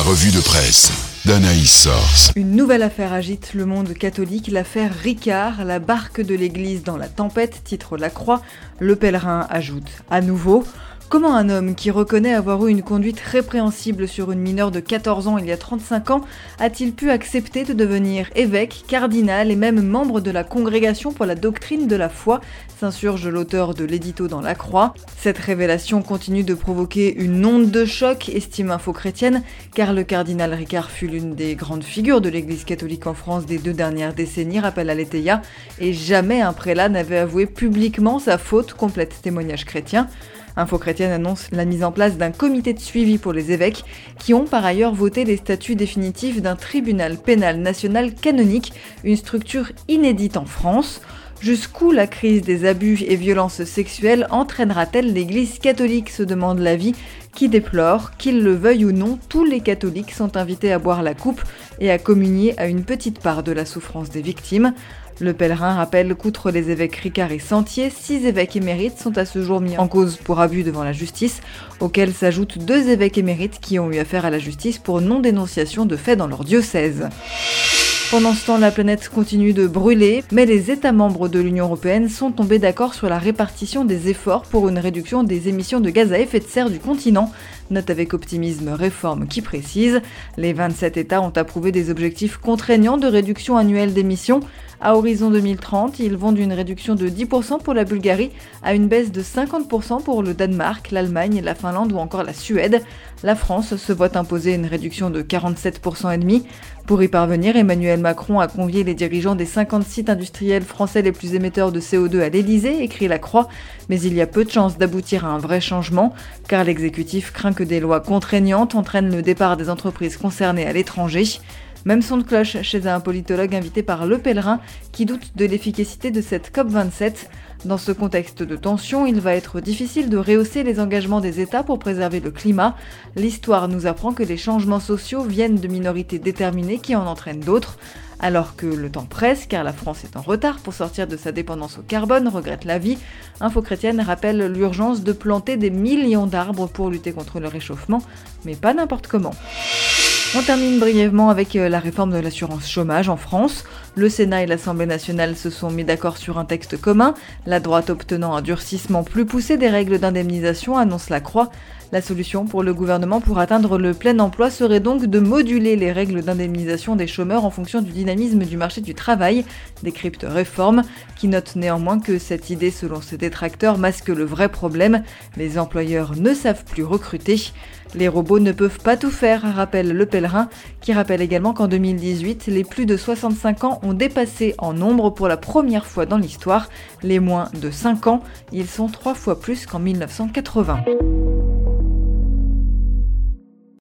Revue de presse d'Anaïs Source. Une nouvelle affaire agite le monde catholique, l'affaire Ricard, la barque de l'église dans la tempête, titre La Croix. Le pèlerin ajoute à nouveau Comment un homme qui reconnaît avoir eu une conduite répréhensible sur une mineure de 14 ans il y a 35 ans a-t-il pu accepter de devenir évêque, cardinal et même membre de la Congrégation pour la doctrine de la foi s'insurge l'auteur de l'édito dans la Croix. Cette révélation continue de provoquer une onde de choc, estime Info Chrétienne, car le cardinal Ricard fut l'une des grandes figures de l'Église catholique en France des deux dernières décennies, rappelle Aletheia, et jamais un prélat n'avait avoué publiquement sa faute, complète témoignage chrétien. Info Chrétienne annonce la mise en place d'un comité de suivi pour les évêques qui ont par ailleurs voté les statuts définitifs d'un tribunal pénal national canonique, une structure inédite en France. Jusqu'où la crise des abus et violences sexuelles entraînera-t-elle l'Église catholique se demande la vie, qui déplore, qu'ils le veuillent ou non, tous les catholiques sont invités à boire la coupe et à communier à une petite part de la souffrance des victimes. Le pèlerin rappelle qu'outre les évêques Ricard et Sentier, six évêques émérites sont à ce jour mis en cause pour abus devant la justice, auxquels s'ajoutent deux évêques émérites qui ont eu affaire à la justice pour non-dénonciation de faits dans leur diocèse. Pendant ce temps, la planète continue de brûler, mais les États membres de l'Union européenne sont tombés d'accord sur la répartition des efforts pour une réduction des émissions de gaz à effet de serre du continent. Note avec optimisme réforme qui précise, les 27 États ont approuvé des objectifs contraignants de réduction annuelle d'émissions. À horizon 2030, ils vont d'une réduction de 10% pour la Bulgarie à une baisse de 50% pour le Danemark, l'Allemagne, la Finlande ou encore la Suède. La France se voit imposer une réduction de 47% et demi. Pour y parvenir, Emmanuel Macron a convié les dirigeants des 50 sites industriels français les plus émetteurs de CO2 à l'Elysée, écrit la Croix, mais il y a peu de chances d'aboutir à un vrai changement, car l'exécutif craint que des lois contraignantes entraînent le départ des entreprises concernées à l'étranger. Même son de cloche chez un politologue invité par Le Pèlerin qui doute de l'efficacité de cette COP27. Dans ce contexte de tension, il va être difficile de rehausser les engagements des États pour préserver le climat. L'histoire nous apprend que les changements sociaux viennent de minorités déterminées qui en entraînent d'autres. Alors que le temps presse, car la France est en retard pour sortir de sa dépendance au carbone, regrette la vie, Info Chrétienne rappelle l'urgence de planter des millions d'arbres pour lutter contre le réchauffement, mais pas n'importe comment. On termine brièvement avec euh, la réforme de l'assurance chômage en France. Le Sénat et l'Assemblée nationale se sont mis d'accord sur un texte commun, la droite obtenant un durcissement plus poussé des règles d'indemnisation, annonce la Croix. La solution pour le gouvernement pour atteindre le plein emploi serait donc de moduler les règles d'indemnisation des chômeurs en fonction du dynamisme du marché du travail, décrypte Réforme, qui note néanmoins que cette idée, selon ses détracteurs, masque le vrai problème. Les employeurs ne savent plus recruter. Les robots ne peuvent pas tout faire, rappelle Le Qui rappelle également qu'en 2018, les plus de 65 ans ont dépassé en nombre pour la première fois dans l'histoire les moins de 5 ans. Ils sont trois fois plus qu'en 1980.